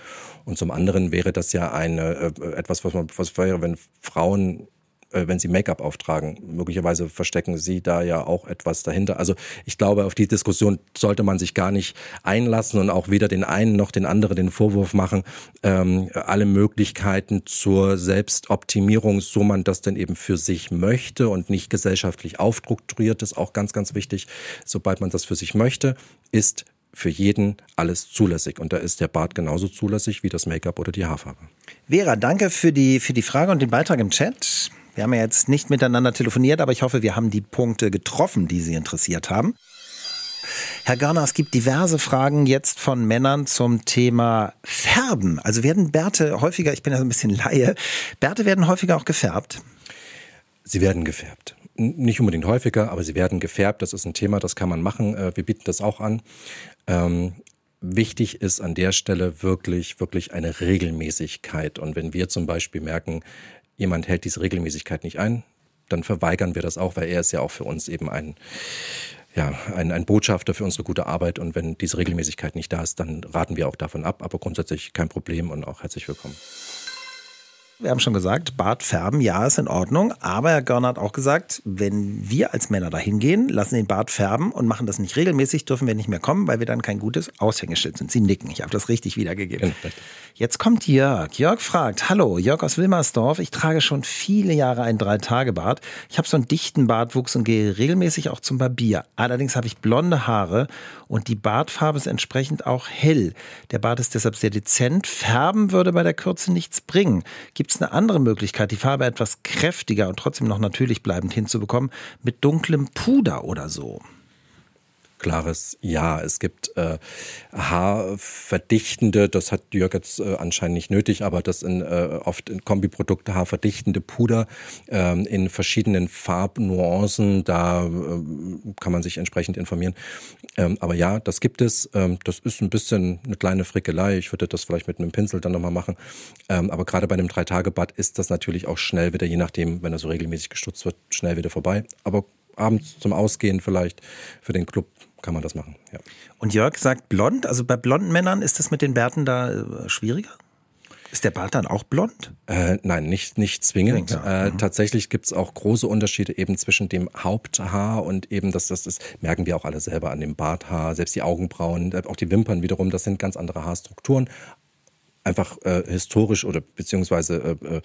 Und zum anderen wäre das ja eine äh, etwas, was man was wäre, wenn Frauen äh, wenn sie Make-up auftragen. Möglicherweise verstecken sie da ja auch etwas dahinter. Also ich glaube, auf die Diskussion sollte man sich gar nicht einlassen und auch weder den einen noch den anderen den Vorwurf machen, ähm, alle Möglichkeiten zur Selbstoptimierung, so man das denn eben für sich möchte und nicht gesellschaftlich aufstrukturiert, ist auch ganz, ganz wichtig. Sobald man das für sich möchte, ist für jeden alles zulässig. Und da ist der Bart genauso zulässig wie das Make-up oder die Haarfarbe. Vera, danke für die, für die Frage und den Beitrag im Chat. Wir haben ja jetzt nicht miteinander telefoniert, aber ich hoffe, wir haben die Punkte getroffen, die Sie interessiert haben. Herr Görner, es gibt diverse Fragen jetzt von Männern zum Thema Färben. Also werden Bärte häufiger, ich bin ja so ein bisschen Laie, Bärte werden häufiger auch gefärbt? Sie werden gefärbt. Nicht unbedingt häufiger, aber sie werden gefärbt. Das ist ein Thema, das kann man machen. Äh, wir bieten das auch an. Ähm, wichtig ist an der Stelle wirklich, wirklich eine Regelmäßigkeit. Und wenn wir zum Beispiel merken, jemand hält diese Regelmäßigkeit nicht ein, dann verweigern wir das auch, weil er ist ja auch für uns eben ein, ja, ein, ein Botschafter für unsere gute Arbeit. Und wenn diese Regelmäßigkeit nicht da ist, dann raten wir auch davon ab. Aber grundsätzlich kein Problem und auch herzlich willkommen. Wir haben schon gesagt, Bart färben, ja, ist in Ordnung. Aber Herr Görner hat auch gesagt, wenn wir als Männer dahin gehen, lassen den Bart färben und machen das nicht regelmäßig, dürfen wir nicht mehr kommen, weil wir dann kein gutes Aushängeschild sind. Sie nicken, ich habe das richtig wiedergegeben. Ja, Jetzt kommt Jörg. Jörg fragt, hallo, Jörg aus Wilmersdorf. Ich trage schon viele Jahre einen Drei-Tage-Bart. Ich habe so einen dichten Bartwuchs und gehe regelmäßig auch zum Barbier. Allerdings habe ich blonde Haare und die Bartfarbe ist entsprechend auch hell. Der Bart ist deshalb sehr dezent. Färben würde bei der Kürze nichts bringen. Gibt es eine andere Möglichkeit, die Farbe etwas kräftiger und trotzdem noch natürlich bleibend hinzubekommen? Mit dunklem Puder oder so? Klares Ja. Es gibt äh, haarverdichtende, das hat Jörg jetzt äh, anscheinend nicht nötig, aber das sind äh, oft in Kombiprodukte haarverdichtende Puder äh, in verschiedenen Farbnuancen. Da äh, kann man sich entsprechend informieren. Ähm, aber ja, das gibt es. Ähm, das ist ein bisschen eine kleine Frickelei. Ich würde das vielleicht mit einem Pinsel dann nochmal machen. Ähm, aber gerade bei einem Drei-Tage-Bad ist das natürlich auch schnell wieder, je nachdem, wenn er so regelmäßig gestutzt wird, schnell wieder vorbei. Aber abends zum Ausgehen vielleicht für den Club kann man das machen. Ja. Und Jörg sagt blond, also bei blonden Männern ist das mit den Bärten da äh, schwieriger? Ist der Bart dann auch blond? Äh, nein, nicht, nicht zwingend. Ja. Äh, mhm. Tatsächlich gibt es auch große Unterschiede eben zwischen dem Haupthaar und eben das, das, das merken wir auch alle selber an dem Barthaar, selbst die Augenbrauen, auch die Wimpern wiederum, das sind ganz andere Haarstrukturen einfach äh, historisch oder beziehungsweise äh, äh,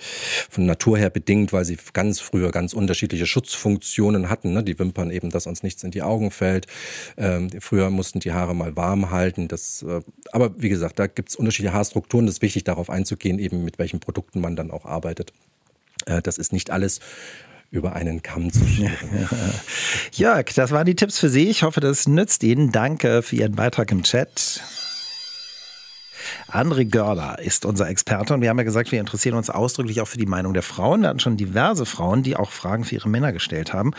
von Natur her bedingt, weil sie ganz früher ganz unterschiedliche Schutzfunktionen hatten. Ne? Die Wimpern eben, dass uns nichts in die Augen fällt. Ähm, früher mussten die Haare mal warm halten. Das, äh, aber wie gesagt, da gibt es unterschiedliche Haarstrukturen. Das ist wichtig, darauf einzugehen, eben mit welchen Produkten man dann auch arbeitet. Äh, das ist nicht alles über einen Kamm zu scheren. Jörg, das waren die Tipps für Sie. Ich hoffe, das nützt Ihnen. Danke für Ihren Beitrag im Chat. André Görler ist unser Experte und wir haben ja gesagt, wir interessieren uns ausdrücklich auch für die Meinung der Frauen. Wir hatten schon diverse Frauen, die auch Fragen für ihre Männer gestellt haben.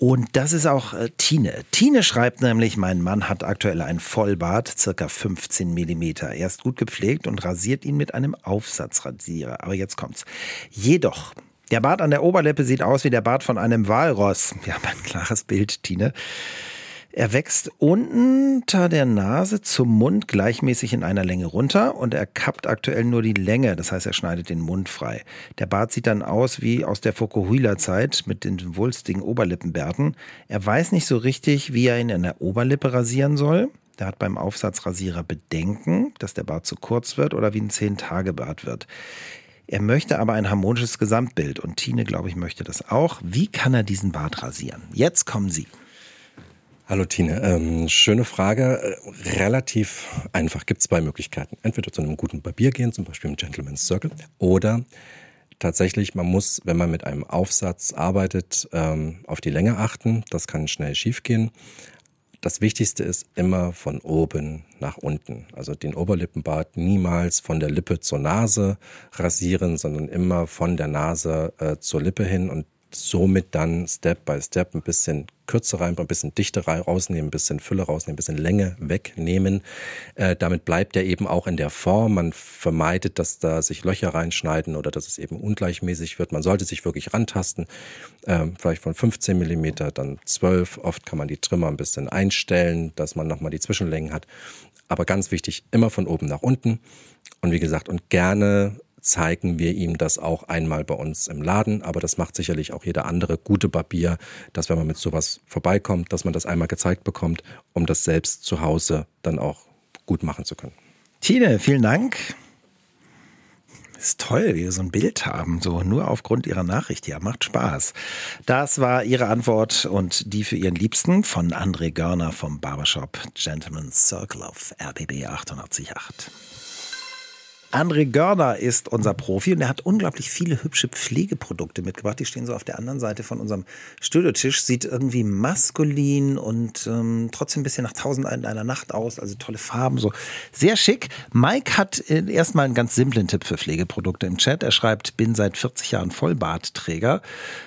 Und das ist auch äh, Tine. Tine schreibt nämlich, mein Mann hat aktuell ein Vollbart, circa 15 Millimeter. Er ist gut gepflegt und rasiert ihn mit einem Aufsatzrasierer. Aber jetzt kommt's. Jedoch, der Bart an der Oberlippe sieht aus wie der Bart von einem Walross. Wir haben ein klares Bild, Tine. Er wächst unter der Nase zum Mund gleichmäßig in einer Länge runter und er kappt aktuell nur die Länge, das heißt, er schneidet den Mund frei. Der Bart sieht dann aus wie aus der Fokuhila-Zeit mit den wulstigen Oberlippenbärten. Er weiß nicht so richtig, wie er ihn in der Oberlippe rasieren soll. Der hat beim Aufsatzrasierer Bedenken, dass der Bart zu kurz wird oder wie ein Zehn-Tage-Bart wird. Er möchte aber ein harmonisches Gesamtbild und Tine, glaube ich, möchte das auch. Wie kann er diesen Bart rasieren? Jetzt kommen Sie. Hallo Tine, ähm, schöne Frage. Relativ einfach. Gibt es zwei Möglichkeiten. Entweder zu einem guten Barbier gehen, zum Beispiel im Gentleman's Circle, oder tatsächlich, man muss, wenn man mit einem Aufsatz arbeitet, ähm, auf die Länge achten. Das kann schnell schiefgehen. Das Wichtigste ist immer von oben nach unten. Also den Oberlippenbart niemals von der Lippe zur Nase rasieren, sondern immer von der Nase äh, zur Lippe hin und somit dann Step by Step ein bisschen kürzer rein, ein bisschen dichter rausnehmen, ein bisschen Fülle rausnehmen, ein bisschen Länge wegnehmen. Äh, damit bleibt er eben auch in der Form. Man vermeidet, dass da sich Löcher reinschneiden oder dass es eben ungleichmäßig wird. Man sollte sich wirklich rantasten. Ähm, vielleicht von 15 Millimeter, dann 12. Oft kann man die Trimmer ein bisschen einstellen, dass man nochmal die Zwischenlängen hat. Aber ganz wichtig, immer von oben nach unten. Und wie gesagt, und gerne zeigen wir ihm das auch einmal bei uns im Laden, aber das macht sicherlich auch jeder andere gute Barbier, dass wenn man mit sowas vorbeikommt, dass man das einmal gezeigt bekommt, um das selbst zu Hause dann auch gut machen zu können. Tine, vielen Dank. Ist toll, wie wir so ein Bild haben, so nur aufgrund Ihrer Nachricht. Ja, macht Spaß. Das war Ihre Antwort und die für Ihren Liebsten von André Görner vom Barbershop Gentleman's Circle auf RBB 888. André Görner ist unser Profi und er hat unglaublich viele hübsche Pflegeprodukte mitgebracht. Die stehen so auf der anderen Seite von unserem Studiotisch. Sieht irgendwie maskulin und ähm, trotzdem ein bisschen nach Tausend in einer Nacht aus. Also tolle Farben, so sehr schick. Mike hat äh, erstmal einen ganz simplen Tipp für Pflegeprodukte im Chat. Er schreibt, bin seit 40 Jahren Vollbartträger,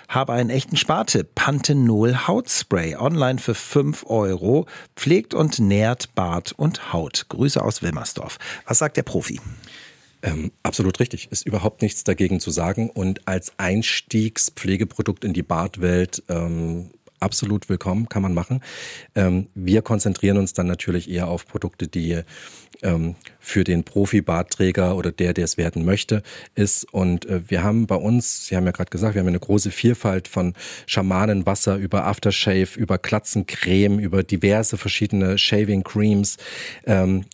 habe einen echten Spartipp. Panthenol Hautspray. Online für 5 Euro. Pflegt und nährt Bart und Haut. Grüße aus Wilmersdorf. Was sagt der Profi? Ähm, absolut richtig. Ist überhaupt nichts dagegen zu sagen. Und als Einstiegspflegeprodukt in die Bartwelt ähm, absolut willkommen, kann man machen. Ähm, wir konzentrieren uns dann natürlich eher auf Produkte, die ähm, für den Profi-Bartträger oder der, der es werden möchte, ist. Und äh, wir haben bei uns, Sie haben ja gerade gesagt, wir haben eine große Vielfalt von Schamanenwasser über Aftershave, über Klatzencreme, über diverse verschiedene Shaving Creams. Ähm,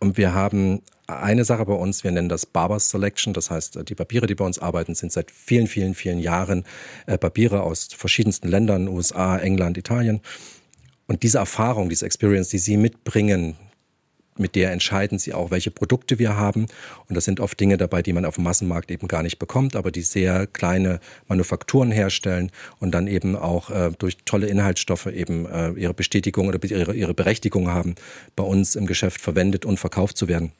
und wir haben eine Sache bei uns, wir nennen das Barbers Selection, das heißt, die Papiere, die bei uns arbeiten, sind seit vielen, vielen, vielen Jahren äh, Papiere aus verschiedensten Ländern, USA, England, Italien. Und diese Erfahrung, diese Experience, die Sie mitbringen, mit der entscheiden sie auch, welche Produkte wir haben. Und das sind oft Dinge dabei, die man auf dem Massenmarkt eben gar nicht bekommt, aber die sehr kleine Manufakturen herstellen und dann eben auch äh, durch tolle Inhaltsstoffe eben äh, ihre Bestätigung oder ihre, ihre Berechtigung haben, bei uns im Geschäft verwendet und verkauft zu werden.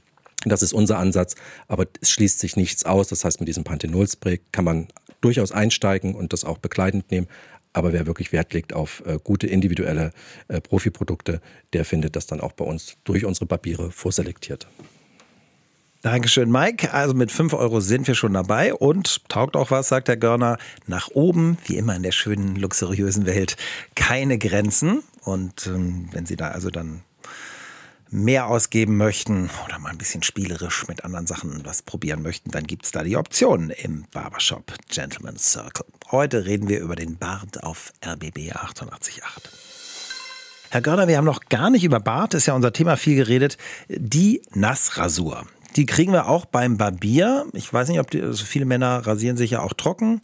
Das ist unser Ansatz, aber es schließt sich nichts aus. Das heißt, mit diesem Panthenol-Spray kann man durchaus einsteigen und das auch bekleidend nehmen. Aber wer wirklich Wert legt auf äh, gute individuelle äh, Profiprodukte, der findet das dann auch bei uns durch unsere Papiere vorselektiert. Dankeschön, Mike. Also mit 5 Euro sind wir schon dabei und taugt auch was, sagt der Görner. Nach oben, wie immer in der schönen, luxuriösen Welt, keine Grenzen. Und ähm, wenn Sie da also dann mehr ausgeben möchten oder mal ein bisschen spielerisch mit anderen Sachen was probieren möchten, dann gibt es da die Option im Barbershop Gentleman's Circle. Heute reden wir über den Bart auf RBB 888. Herr Görner, wir haben noch gar nicht über Bart, ist ja unser Thema viel geredet. Die Nassrasur. Die kriegen wir auch beim Barbier. Ich weiß nicht, ob die, also viele Männer rasieren sich ja auch trocken.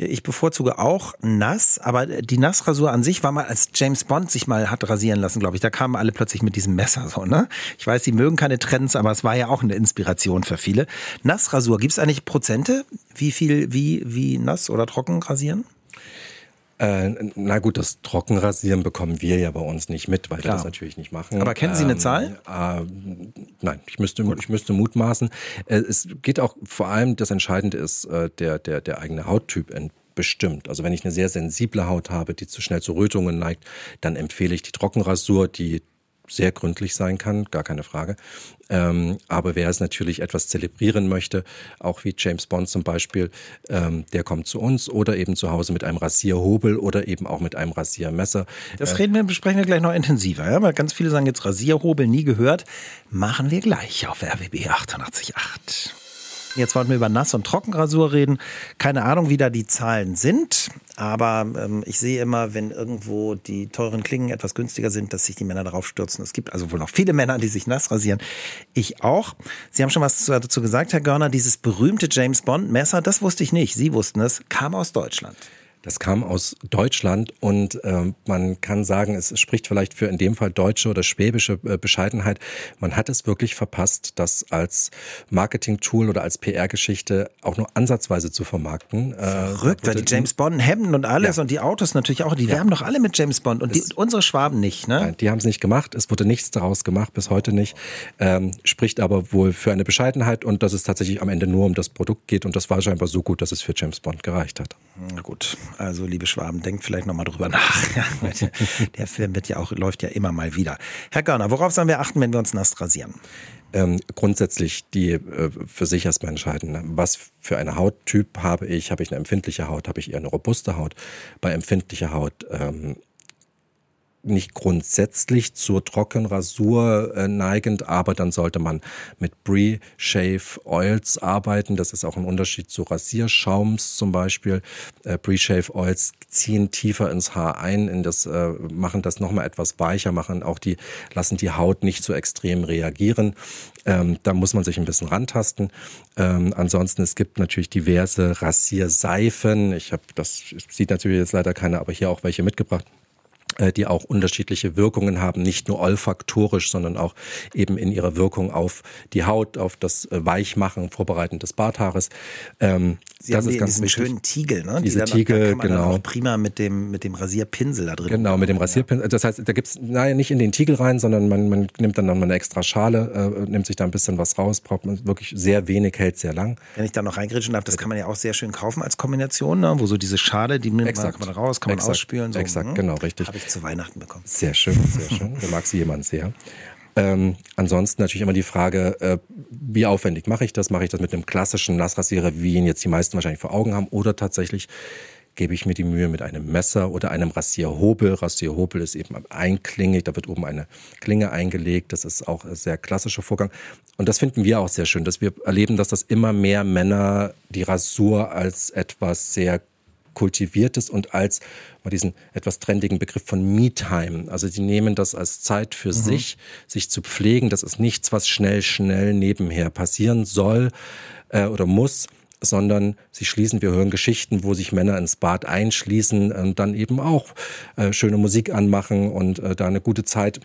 Ich bevorzuge auch nass, aber die Nassrasur an sich war mal, als James Bond sich mal hat rasieren lassen, glaube ich. Da kamen alle plötzlich mit diesem Messer so, ne? Ich weiß, sie mögen keine Trends, aber es war ja auch eine Inspiration für viele. Nassrasur, gibt es eigentlich Prozente? Wie viel, wie, wie nass oder trocken rasieren? Äh, na gut, das Trockenrasieren bekommen wir ja bei uns nicht mit, weil Klar. wir das natürlich nicht machen. Aber kennen Sie eine ähm, Zahl? Äh, nein, ich müsste, ich müsste mutmaßen. Äh, es geht auch vor allem, das Entscheidende ist äh, der, der, der eigene Hauttyp bestimmt. Also wenn ich eine sehr sensible Haut habe, die zu schnell zu Rötungen neigt, dann empfehle ich die Trockenrasur, die sehr gründlich sein kann, gar keine Frage. Ähm, aber wer es natürlich etwas zelebrieren möchte, auch wie James Bond zum Beispiel, ähm, der kommt zu uns oder eben zu Hause mit einem Rasierhobel oder eben auch mit einem Rasiermesser. Das äh, reden wir, besprechen wir gleich noch intensiver, ja? weil ganz viele sagen jetzt Rasierhobel nie gehört. Machen wir gleich auf RWB 888. Jetzt wollten wir über Nass- und Trockenrasur reden. Keine Ahnung, wie da die Zahlen sind. Aber ähm, ich sehe immer, wenn irgendwo die teuren Klingen etwas günstiger sind, dass sich die Männer darauf stürzen. Es gibt also wohl noch viele Männer, die sich nass rasieren. Ich auch. Sie haben schon was dazu gesagt, Herr Görner. Dieses berühmte James Bond Messer, das wusste ich nicht. Sie wussten es, kam aus Deutschland. Das kam aus Deutschland und äh, man kann sagen, es spricht vielleicht für in dem Fall deutsche oder schwäbische äh, Bescheidenheit. Man hat es wirklich verpasst, das als Marketing-Tool oder als PR-Geschichte auch nur ansatzweise zu vermarkten. Äh, Verrückt, weil die James Bond Hemden und alles ja. und die Autos natürlich auch, die ja. werben doch alle mit James Bond und die, unsere Schwaben nicht, ne? Nein, die haben es nicht gemacht. Es wurde nichts daraus gemacht, bis heute nicht. Ähm, spricht aber wohl für eine Bescheidenheit und dass es tatsächlich am Ende nur um das Produkt geht und das war scheinbar so gut, dass es für James Bond gereicht hat. Na gut. Also, liebe Schwaben, denkt vielleicht nochmal drüber nach. Der Film wird ja auch, läuft ja immer mal wieder. Herr Görner, worauf sollen wir achten, wenn wir uns nass rasieren? Ähm, grundsätzlich die äh, für sich erstmal entscheiden, ne? was für eine Hauttyp habe ich, habe ich eine empfindliche Haut, habe ich eher eine robuste Haut. Bei empfindlicher Haut ähm, nicht grundsätzlich zur Trockenrasur äh, neigend, aber dann sollte man mit Brie Shave Oils arbeiten. Das ist auch ein Unterschied zu Rasierschaums zum Beispiel. Äh, Brie Shave Oils ziehen tiefer ins Haar ein, in das, äh, machen das nochmal etwas weicher, machen auch die, lassen die Haut nicht so extrem reagieren. Ähm, da muss man sich ein bisschen rantasten. Ähm, ansonsten, es gibt natürlich diverse Rasierseifen. Ich habe, das sieht natürlich jetzt leider keiner, aber hier auch welche mitgebracht. Äh, die auch unterschiedliche Wirkungen haben, nicht nur olfaktorisch, sondern auch eben in ihrer Wirkung auf die Haut, auf das äh, Weichmachen, Vorbereiten des Barthaares. Ähm, Sie das haben ist ganz diesen wichtig. schönen Tiegel, ne? Diese die Tiegel, kann man genau. Dann auch prima mit dem mit dem Rasierpinsel da drin. Genau, mit dem Rasierpinsel. Das heißt, da gibt's naja nicht in den Tiegel rein, sondern man, man nimmt dann noch mal eine extra Schale, äh, nimmt sich da ein bisschen was raus, braucht man wirklich sehr wenig, hält sehr lang. Wenn ich da noch reingrätschen darf, das kann man ja auch sehr schön kaufen als Kombination, ne? wo so diese Schale, die nimmt man, man raus, kann man Exakt. ausspülen. So, Exakt, hm? genau, richtig. Zu Weihnachten bekommen. Sehr schön, sehr schön. Da mag sie jemand sehr. Ähm, ansonsten natürlich immer die Frage, äh, wie aufwendig mache ich das? Mache ich das mit einem klassischen Nassrasierer, wie ihn jetzt die meisten wahrscheinlich vor Augen haben, oder tatsächlich gebe ich mir die Mühe mit einem Messer oder einem Rasierhobel. Rasierhobel ist eben einklingig, da wird oben eine Klinge eingelegt. Das ist auch ein sehr klassischer Vorgang. Und das finden wir auch sehr schön, dass wir erleben, dass das immer mehr Männer die Rasur als etwas sehr kultiviertes und als mal diesen etwas trendigen Begriff von Me-Time. Also sie nehmen das als Zeit für mhm. sich, sich zu pflegen. Das ist nichts, was schnell, schnell nebenher passieren soll äh, oder muss sondern sie schließen, wir hören Geschichten, wo sich Männer ins Bad einschließen und dann eben auch äh, schöne Musik anmachen und äh, da eine gute Zeit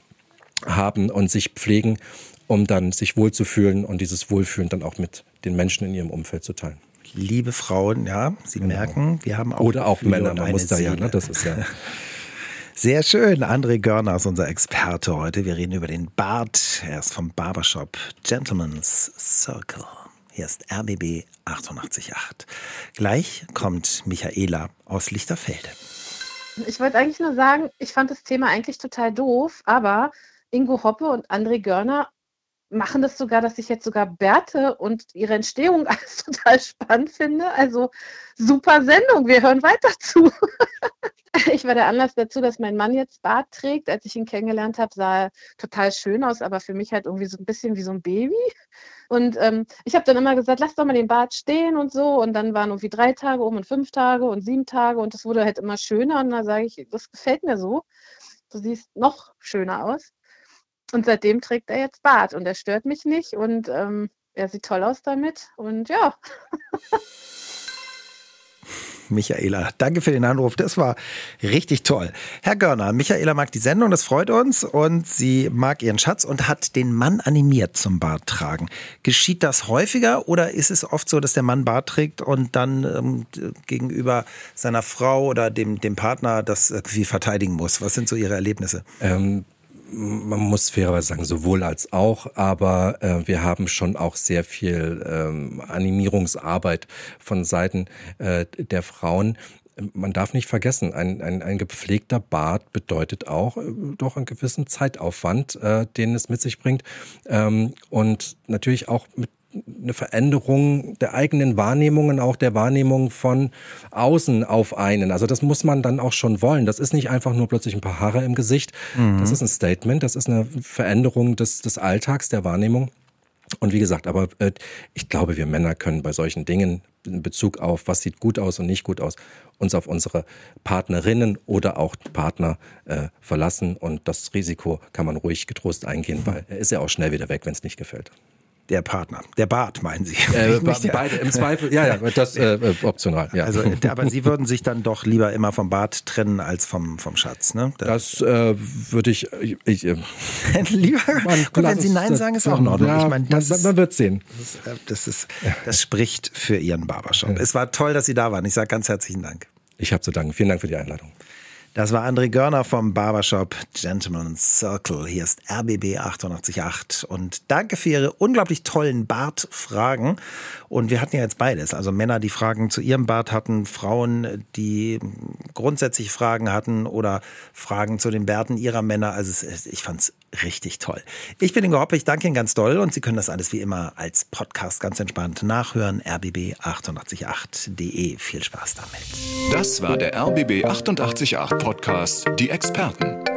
haben und sich pflegen, um dann sich wohlzufühlen und dieses Wohlfühlen dann auch mit den Menschen in ihrem Umfeld zu teilen liebe Frauen, ja, Sie genau. merken, wir haben auch. Oder auch Männer, man muss da ja, ne? das ist ja. Sehr schön. André Görner ist unser Experte heute. Wir reden über den Bart. Er ist vom Barbershop Gentleman's Circle. Hier ist RBB 888. Gleich kommt Michaela aus Lichterfelde. Ich wollte eigentlich nur sagen, ich fand das Thema eigentlich total doof, aber Ingo Hoppe und André Görner machen das sogar, dass ich jetzt sogar Bärte und ihre Entstehung alles total spannend finde. Also super Sendung, wir hören weiter zu. ich war der Anlass dazu, dass mein Mann jetzt Bart trägt. Als ich ihn kennengelernt habe, sah er total schön aus, aber für mich halt irgendwie so ein bisschen wie so ein Baby. Und ähm, ich habe dann immer gesagt, lass doch mal den Bart stehen und so. Und dann waren irgendwie drei Tage um und fünf Tage und sieben Tage und das wurde halt immer schöner. Und da sage ich, das gefällt mir so. Du siehst noch schöner aus. Und seitdem trägt er jetzt Bart und er stört mich nicht und ähm, er sieht toll aus damit und ja. Michaela, danke für den Anruf. Das war richtig toll. Herr Görner, Michaela mag die Sendung, das freut uns und sie mag ihren Schatz und hat den Mann animiert zum Bart tragen. Geschieht das häufiger oder ist es oft so, dass der Mann Bart trägt und dann ähm, gegenüber seiner Frau oder dem, dem Partner das irgendwie verteidigen muss? Was sind so Ihre Erlebnisse? Ähm, man muss fairerweise sagen, sowohl als auch, aber äh, wir haben schon auch sehr viel ähm, Animierungsarbeit von Seiten äh, der Frauen. Man darf nicht vergessen, ein, ein, ein gepflegter Bart bedeutet auch äh, doch einen gewissen Zeitaufwand, äh, den es mit sich bringt. Ähm, und natürlich auch mit eine Veränderung der eigenen Wahrnehmungen, auch der Wahrnehmung von außen auf einen. Also das muss man dann auch schon wollen. Das ist nicht einfach nur plötzlich ein paar Haare im Gesicht. Mhm. Das ist ein Statement, das ist eine Veränderung des, des Alltags, der Wahrnehmung. Und wie gesagt, aber äh, ich glaube, wir Männer können bei solchen Dingen in Bezug auf, was sieht gut aus und nicht gut aus, uns auf unsere Partnerinnen oder auch Partner äh, verlassen. Und das Risiko kann man ruhig getrost eingehen, weil er ist ja auch schnell wieder weg, wenn es nicht gefällt. Der Partner. Der Bart, meinen Sie? Äh, beide, im Zweifel, ja, ja, das äh, äh, optional. Ja. Also, aber Sie würden sich dann doch lieber immer vom Bart trennen als vom, vom Schatz, ne? Das, das äh, würde ich. ich äh, lieber. Man, Gut, wenn Sie Nein sagen, ist auch in Ordnung. Ja, ich meine, das, man, man wird sehen. Das, äh, das, ist, das spricht für Ihren Barbershop. Ja. Es war toll, dass Sie da waren. Ich sage ganz herzlichen Dank. Ich habe zu danken. Vielen Dank für die Einladung. Das war André Görner vom Barbershop Gentleman's Circle. Hier ist RBB 888. Und danke für Ihre unglaublich tollen Bartfragen. Und wir hatten ja jetzt beides. Also Männer, die Fragen zu ihrem Bart hatten, Frauen, die grundsätzlich Fragen hatten oder Fragen zu den Bärten ihrer Männer. Also ich fand es richtig toll. Ich bin Ingo Hoppe, ich danke Ihnen ganz doll und Sie können das alles wie immer als Podcast ganz entspannt nachhören. rbb888.de. Viel Spaß damit. Das war der RBB 888 Podcast, die Experten.